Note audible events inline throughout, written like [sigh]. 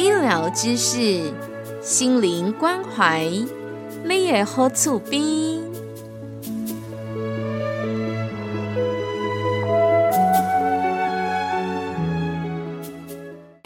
医疗知识，心灵关怀，你也好厝边。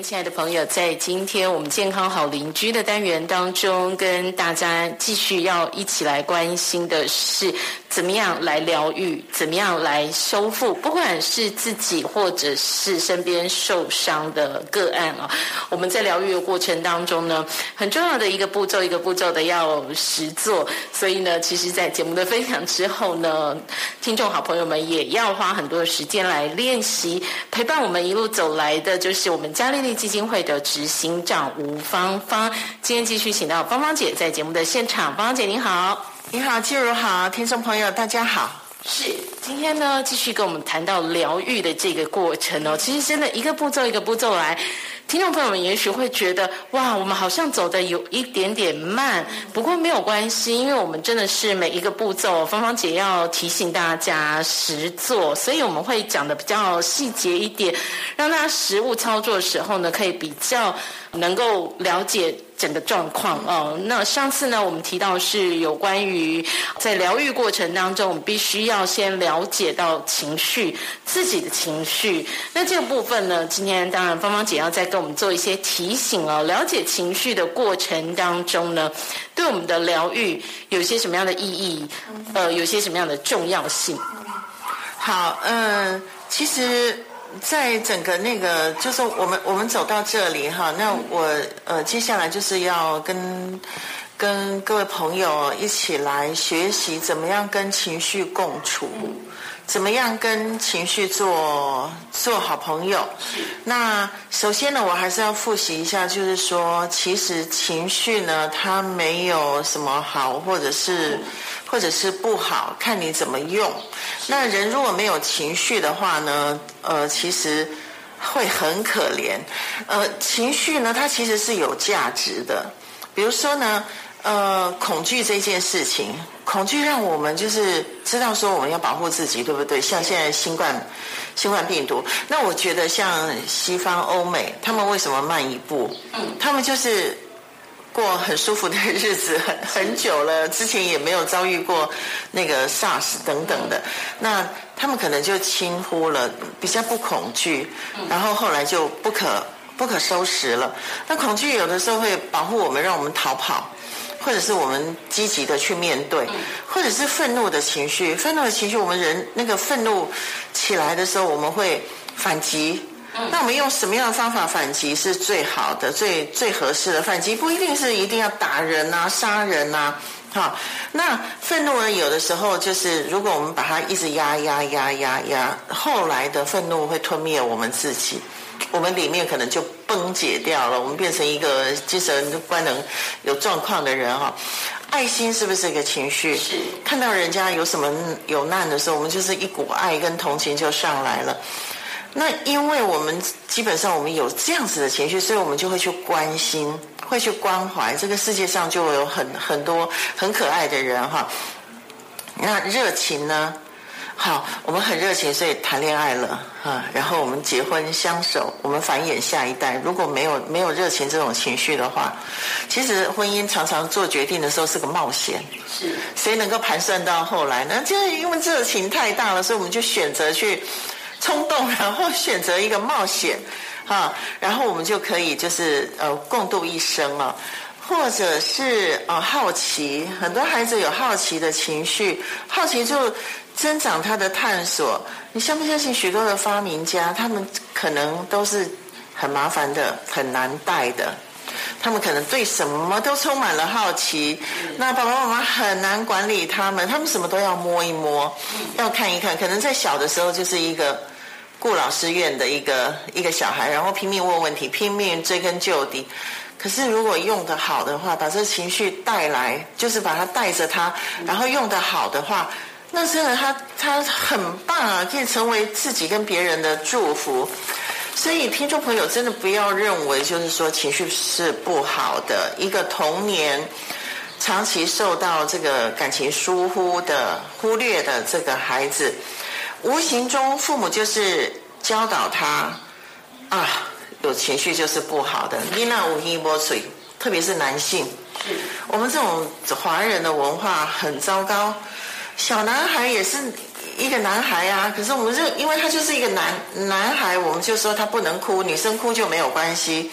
亲爱的朋友，在今天我们健康好邻居的单元当中，跟大家继续要一起来关心的是。怎么样来疗愈？怎么样来修复？不管是自己或者是身边受伤的个案啊，我们在疗愈的过程当中呢，很重要的一个步骤，一个步骤的要实做。所以呢，其实，在节目的分享之后呢，听众好朋友们也要花很多的时间来练习。陪伴我们一路走来的，就是我们嘉丽丽基金会的执行长吴芳芳。今天继续请到芳芳姐在节目的现场，芳芳姐您好。你好，静茹好，听众朋友大家好。是，今天呢继续跟我们谈到疗愈的这个过程哦。其实真的一个步骤一个步骤来，听众朋友们也许会觉得哇，我们好像走的有一点点慢。不过没有关系，因为我们真的是每一个步骤，芳芳姐要提醒大家实做，所以我们会讲的比较细节一点，让大家实物操作的时候呢，可以比较能够了解。整个状况哦，那上次呢，我们提到是有关于在疗愈过程当中，我们必须要先了解到情绪，自己的情绪。那这个部分呢，今天当然芳芳姐要再跟我们做一些提醒哦。了解情绪的过程当中呢，对我们的疗愈有些什么样的意义？呃，有些什么样的重要性？好，嗯，其实。在整个那个，就是我们我们走到这里哈，那我呃接下来就是要跟跟各位朋友一起来学习怎么样跟情绪共处，怎么样跟情绪做做好朋友。那首先呢，我还是要复习一下，就是说，其实情绪呢，它没有什么好，或者是。或者是不好看你怎么用。那人如果没有情绪的话呢？呃，其实会很可怜。呃，情绪呢，它其实是有价值的。比如说呢，呃，恐惧这件事情，恐惧让我们就是知道说我们要保护自己，对不对？像现在新冠新冠病毒，那我觉得像西方欧美，他们为什么慢一步？嗯，他们就是。过很舒服的日子很 [laughs] 很久了，之前也没有遭遇过那个 SARS 等等的，那他们可能就轻忽了，比较不恐惧，然后后来就不可不可收拾了。那恐惧有的时候会保护我们，让我们逃跑，或者是我们积极的去面对，或者是愤怒的情绪，愤怒的情绪，我们人那个愤怒起来的时候，我们会反击。那我们用什么样的方法反击是最好的、最最合适的？反击不一定是一定要打人啊、杀人啊，哈。那愤怒呢？有的时候就是，如果我们把它一直压、压、压、压、压，后来的愤怒会吞灭我们自己，我们里面可能就崩解掉了，我们变成一个精神官能有状况的人哈。爱心是不是一个情绪？是。看到人家有什么有难的时候，我们就是一股爱跟同情就上来了。那因为我们基本上我们有这样子的情绪，所以我们就会去关心，会去关怀。这个世界上就有很很多很可爱的人哈。那热情呢？好，我们很热情，所以谈恋爱了哈。然后我们结婚相守，我们繁衍下一代。如果没有没有热情这种情绪的话，其实婚姻常常做决定的时候是个冒险。是。谁能够盘算到后来呢？就是因为热情太大了，所以我们就选择去。冲动，然后选择一个冒险，哈，然后我们就可以就是呃共度一生了，或者是呃好奇，很多孩子有好奇的情绪，好奇就增长他的探索。你相不相信许多的发明家，他们可能都是很麻烦的，很难带的，他们可能对什么都充满了好奇。那爸爸妈妈很难管理他们，他们什么都要摸一摸，要看一看，可能在小的时候就是一个。顾老师院的一个一个小孩，然后拼命问问题，拼命追根究底。可是如果用的好的话，把这情绪带来，就是把它带着它，然后用的好的话，那真的他他很棒啊，可以成为自己跟别人的祝福。所以听众朋友真的不要认为就是说情绪是不好的，一个童年长期受到这个感情疏忽的忽略的这个孩子，无形中父母就是教导他啊。有情绪就是不好的，你那无一波水，特别是男性。我们这种华人的文化很糟糕。小男孩也是一个男孩啊，可是我们就因为他就是一个男男孩，我们就说他不能哭，女生哭就没有关系，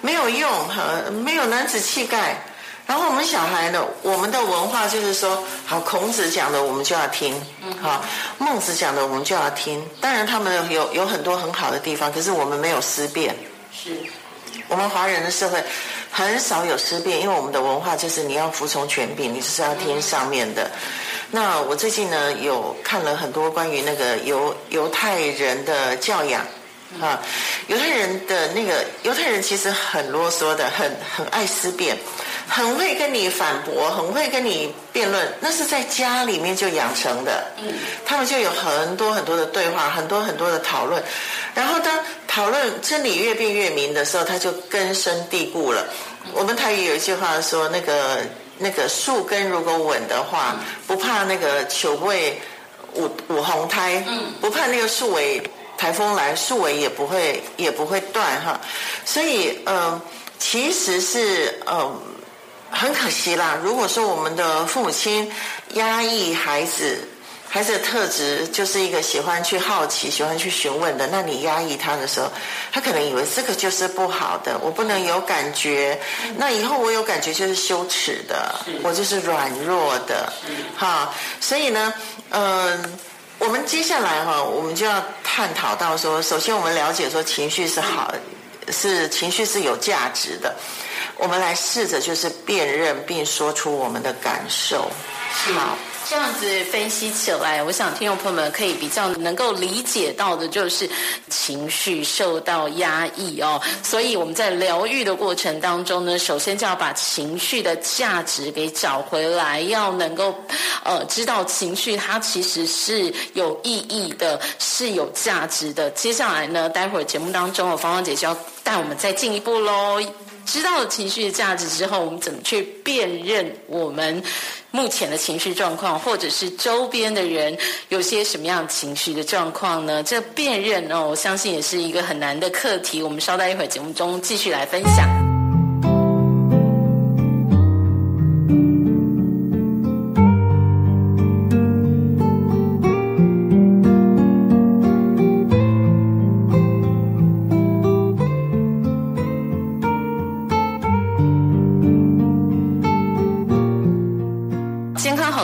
没有用哈，没有男子气概。然后我们小孩呢，我们的文化就是说，好，孔子讲的我们就要听，好，孟子讲的我们就要听。当然他们有有很多很好的地方，可是我们没有思辨。是，我们华人的社会很少有思辨，因为我们的文化就是你要服从权柄，你就是要听上面的。那我最近呢有看了很多关于那个犹犹太人的教养。啊，犹太人的那个犹太人其实很啰嗦的，很很爱思辨，很会跟你反驳，很会跟你辩论。那是在家里面就养成的，嗯，他们就有很多很多的对话，很多很多的讨论。然后当讨论真理越辩越明的时候，他就根深蒂固了。我们台语有一句话说，那个那个树根如果稳的话，不怕那个球会舞舞红胎，嗯，不怕那个树尾。台风来，树尾也不会也不会断哈，所以嗯，其实是嗯很可惜啦。如果说我们的父母亲压抑孩子，孩子的特质就是一个喜欢去好奇、喜欢去询问的，那你压抑他的时候，他可能以为这个就是不好的，我不能有感觉，那以后我有感觉就是羞耻的，我就是软弱的，哈。所以呢，嗯。我们接下来哈，我们就要探讨到说，首先我们了解说情绪是好，是情绪是有价值的。我们来试着就是辨认并说出我们的感受。好。这样子分析起来，我想听众朋友们可以比较能够理解到的，就是情绪受到压抑哦。所以我们在疗愈的过程当中呢，首先就要把情绪的价值给找回来，要能够呃知道情绪它其实是有意义的，是有价值的。接下来呢，待会儿节目当中，芳芳姐就要带我们再进一步喽。知道了情绪的价值之后，我们怎么去辨认我们目前的情绪状况，或者是周边的人有些什么样情绪的状况呢？这辨认哦，我相信也是一个很难的课题。我们稍待一会儿节目中继续来分享。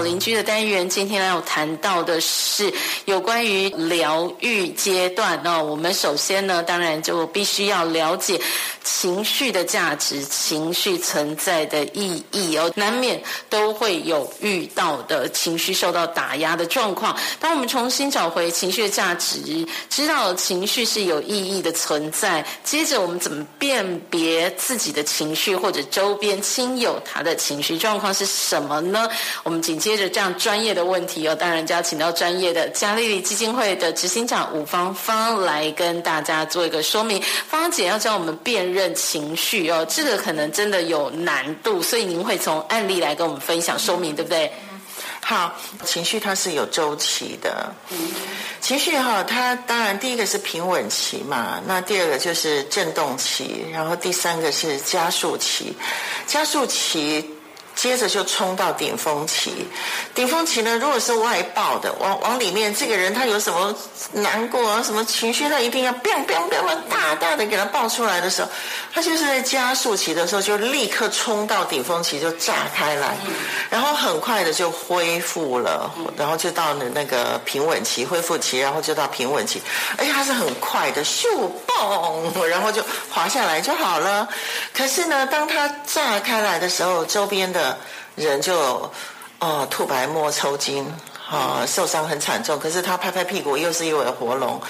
邻居的单元，今天要谈到的是有关于疗愈阶段。那我们首先呢，当然就必须要了解情绪的价值、情绪存在的意义哦。难免都会有遇到的情绪受到打压的状况。当我们重新找回情绪的价值，知道情绪是有意义的存在，接着我们怎么辨别自己的情绪或者周边亲友他的情绪状况是什么呢？我们紧接着。这样专业的问题哦，当然就要请到专业的嘉利利基金会的执行长吴芳芳来跟大家做一个说明。芳姐要教我们辨认情绪哦，这个可能真的有难度，所以您会从案例来跟我们分享说明，对不对？好，情绪它是有周期的，情绪哈，它当然第一个是平稳期嘛，那第二个就是震动期，然后第三个是加速期，加速期。接着就冲到顶峰期，顶峰期呢，如果是外爆的，往往里面这个人他有什么难过啊，什么情绪，他一定要 biang biang biang 大大的给他爆出来的时候，他就是在加速期的时候就立刻冲到顶峰期就炸开来，然后很快的就恢复了，然后就到了那个平稳期恢复期，然后就到平稳期，而且它是很快的，咻嘣，然后就滑下来就好了。可是呢，当它炸开来的时候，周边的人就，哦，吐白沫、抽筋，哈，受伤很惨重，可是他拍拍屁股又是一尾活龙。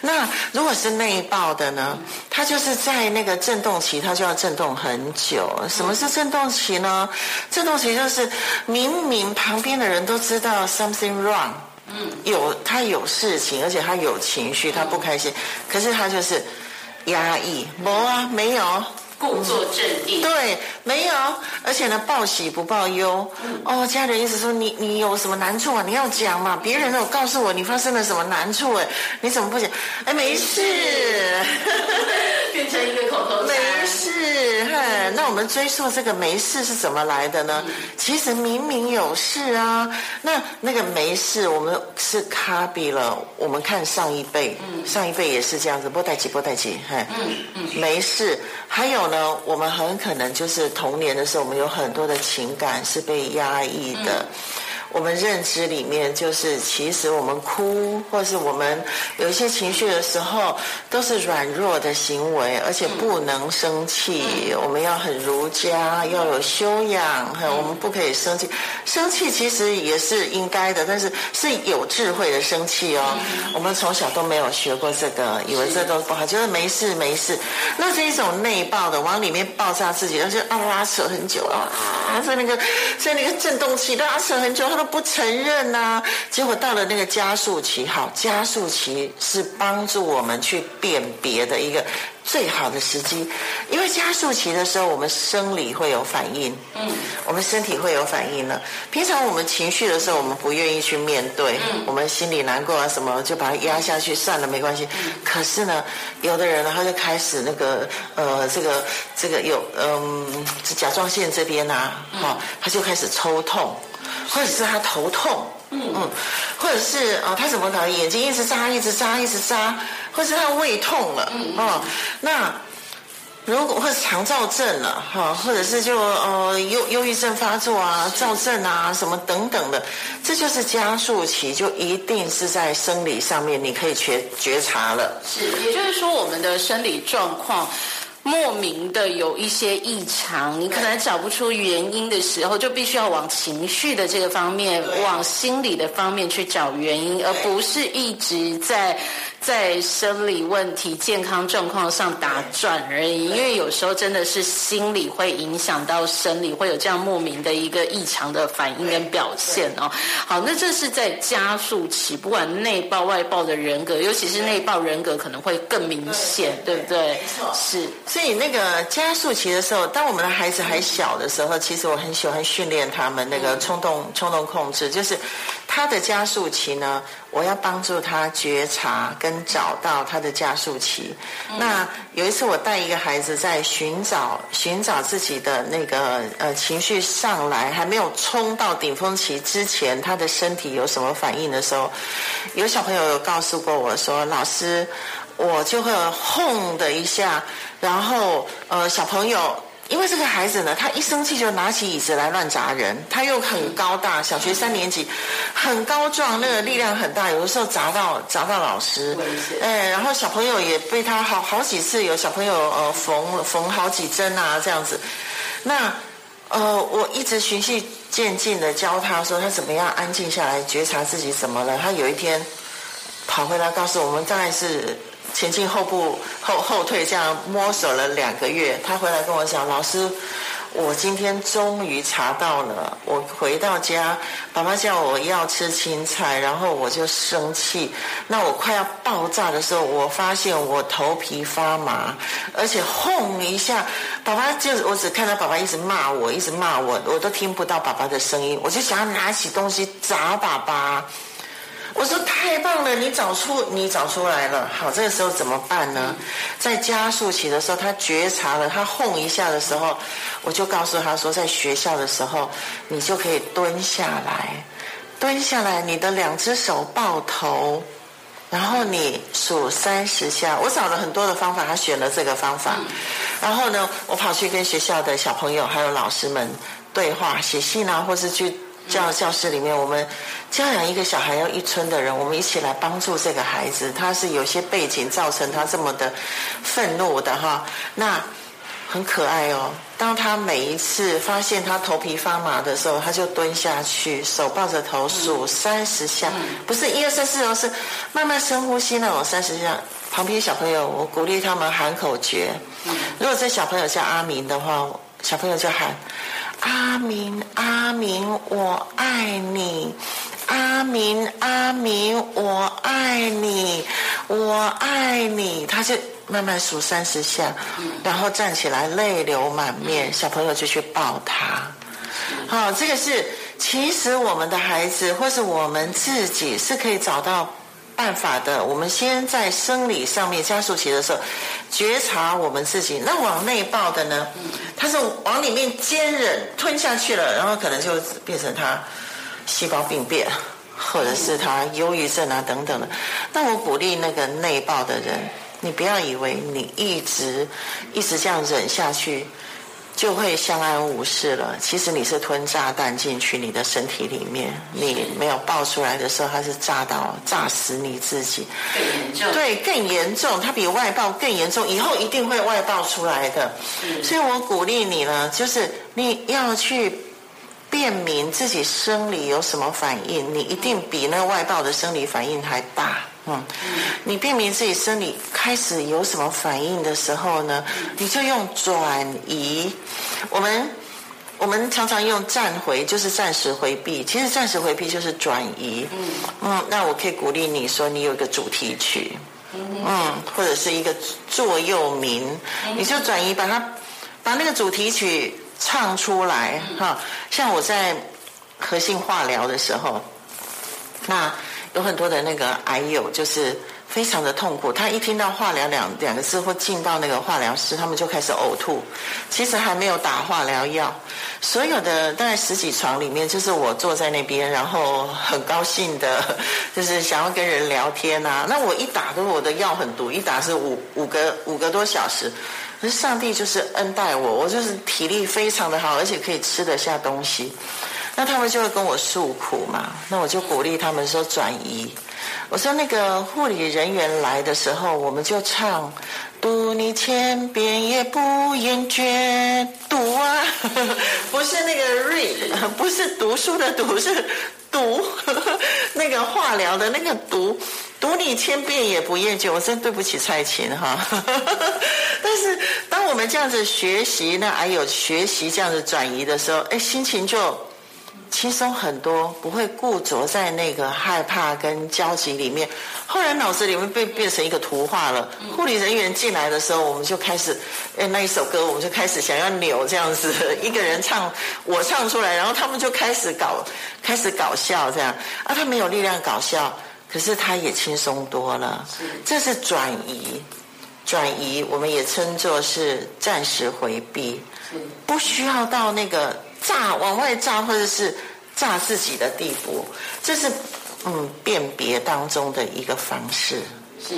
那如果是内爆的呢？他就是在那个震动期，他就要震动很久。什么是震动期呢？震动期就是明明旁边的人都知道 something wrong，嗯，有他有事情，而且他有情绪，他不开心，可是他就是压抑，没啊，没有。故作镇定，对，没有，而且呢，报喜不报忧。哦，家人意思说你你有什么难处啊？你要讲嘛，别人都有告诉我你发生了什么难处，哎，你怎么不讲？哎，没事，[laughs] 变成一个口头禅。没事，哈，那我们追溯这个没事是怎么来的呢？其实明明有事啊。那那个没事，我们是卡比了。我们看上一辈，上一辈也是这样子，波带起波带起，哈，嗯嗯，没事，还有。呢，我们很可能就是童年的时候，我们有很多的情感是被压抑的。我们认知里面就是，其实我们哭，或是我们有一些情绪的时候，都是软弱的行为，而且不能生气。我们要很儒家，要有修养，我们不可以生气。生气其实也是应该的，但是是有智慧的生气哦。我们从小都没有学过这个，以为这都不好，觉得没事没事。那是一种内爆的，往里面爆炸自己，而且啊拉扯很久啊，在那个在那个震动器拉扯很久。都不承认呐，结果到了那个加速期，好，加速期是帮助我们去辨别的一个最好的时机，因为加速期的时候，我们生理会有反应，嗯，我们身体会有反应了。平常我们情绪的时候，我们不愿意去面对，我们心里难过啊什么，就把它压下去，算了，没关系。可是呢，有的人呢，他就开始那个呃，这个这个有嗯，甲状腺这边呐，哈，他就开始抽痛。或者是他头痛，嗯嗯，或者是啊，他怎么搞？眼睛一直眨，一直眨，一直眨，或是他胃痛了，嗯嗯，那如果或者肠燥症了，哈，或者是就呃忧忧郁症发作啊，躁症啊，什么等等的，这就是加速期，就一定是在生理上面你可以觉觉察了。是，也就是说我们的生理状况。莫名的有一些异常，你可能找不出原因的时候，就必须要往情绪的这个方面，往心理的方面去找原因，而不是一直在。在生理问题、健康状况上打转而已，因为有时候真的是心理会影响到生理，会有这样莫名的一个异常的反应跟表现哦。好，那这是在加速期，不管内爆外爆的人格，尤其是内爆人格可能会更明显，对不对？没错，是。所以那个加速期的时候，当我们的孩子还小的时候，其实我很喜欢训练他们那个冲动冲动控制，就是他的加速期呢。我要帮助他觉察跟找到他的加速期。那有一次我带一个孩子在寻找寻找自己的那个呃情绪上来还没有冲到顶峰期之前，他的身体有什么反应的时候，有小朋友有告诉过我说：“老师，我就会轰的一下，然后呃小朋友。”因为这个孩子呢，他一生气就拿起椅子来乱砸人，他又很高大，小学三年级，很高壮，那个力量很大，有的时候砸到砸到老师，哎，然后小朋友也被他好好几次有小朋友呃缝缝好几针啊这样子，那呃我一直循序渐进的教他说他怎么样安静下来觉察自己怎么了，他有一天跑回来告诉我们，大概是。前进后步后后退，这样摸索了两个月，他回来跟我讲：“老师，我今天终于查到了。我回到家，爸爸叫我要吃青菜，然后我就生气。那我快要爆炸的时候，我发现我头皮发麻，而且轰一下，爸爸就我只看到爸爸一直骂我，一直骂我，我都听不到爸爸的声音。我就想要拿起东西砸爸爸。”我说太棒了，你找出你找出来了。好，这个时候怎么办呢？在加速期的时候，他觉察了，他轰一下的时候，我就告诉他说，在学校的时候，你就可以蹲下来，蹲下来，你的两只手抱头，然后你数三十下。我找了很多的方法，他选了这个方法。然后呢，我跑去跟学校的小朋友还有老师们对话，写信啊，或是去。教教室里面，我们教养一个小孩要一村的人，我们一起来帮助这个孩子。他是有些背景造成他这么的愤怒的哈。那很可爱哦。当他每一次发现他头皮发麻的时候，他就蹲下去，手抱着头数三十下，不是一二三四哦，是慢慢深呼吸那种三十下。旁边小朋友，我鼓励他们喊口诀。如果这小朋友叫阿明的话，小朋友就喊阿明阿明我爱你，阿明阿明我爱你，我爱你，他就慢慢数三十下，然后站起来泪流满面，小朋友就去抱他。好，这个是其实我们的孩子或是我们自己是可以找到。办法的，我们先在生理上面加速期的时候，觉察我们自己。那往内爆的呢？它是往里面坚忍吞下去了，然后可能就变成他细胞病变，或者是他忧郁症啊等等的。那我鼓励那个内爆的人，你不要以为你一直一直这样忍下去。就会相安无事了。其实你是吞炸弹进去你的身体里面，你没有爆出来的时候，它是炸到炸死你自己。更严重。对，更严重，它比外爆更严重，以后一定会外爆出来的。所以我鼓励你呢，就是你要去辨明自己生理有什么反应，你一定比那外爆的生理反应还大。嗯，你辨明自己生理开始有什么反应的时候呢，你就用转移。我们我们常常用暂回，就是暂时回避。其实暂时回避就是转移。嗯嗯，那我可以鼓励你说，你有一个主题曲，嗯，或者是一个座右铭，你就转移，把它把那个主题曲唱出来哈。像我在核心化疗的时候，那。有很多的那个癌友就是非常的痛苦，他一听到化疗两两个字或进到那个化疗室，他们就开始呕吐。其实还没有打化疗药，所有的大概十几床里面，就是我坐在那边，然后很高兴的，就是想要跟人聊天啊。那我一打，都我的药很毒，一打是五五个五个多小时。可是上帝就是恩待我，我就是体力非常的好，而且可以吃得下东西。那他们就会跟我诉苦嘛，那我就鼓励他们说转移。我说那个护理人员来的时候，我们就唱读你千遍也不厌倦，读啊，[laughs] 不是那个 read，不是读书的读，是读 [laughs] 那个化疗的那个读，读你千遍也不厌倦。我真对不起蔡琴哈，[laughs] 但是当我们这样子学习，那还有学习这样子转移的时候，哎，心情就。轻松很多，不会固着在那个害怕跟焦急里面。后来脑子里面被变成一个图画了。护理人员进来的时候，我们就开始，哎，那一首歌我们就开始想要扭这样子，一个人唱，我唱出来，然后他们就开始搞，开始搞笑这样。啊，他没有力量搞笑，可是他也轻松多了。这是转移，转移我们也称作是暂时回避，不需要到那个。炸往外炸，或者是炸自己的地步，这是嗯辨别当中的一个方式。是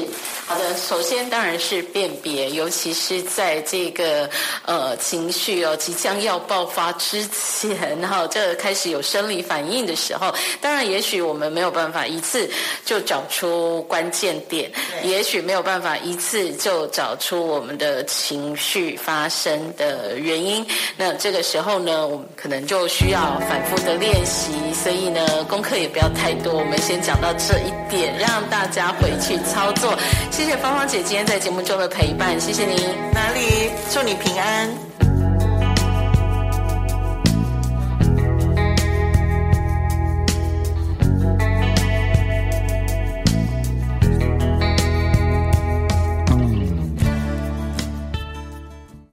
好的，首先当然是辨别，尤其是在这个呃情绪哦即将要爆发之前，然后这开始有生理反应的时候，当然也许我们没有办法一次就找出关键点，也许没有办法一次就找出我们的情绪发生的原因。那这个时候呢，我们可能就需要反复的练习，所以呢，功课也不要太多，我们先讲到这一点，让大家回去操。做，谢谢芳芳姐今天在节目中的陪伴，谢谢您。哪里？祝你平安。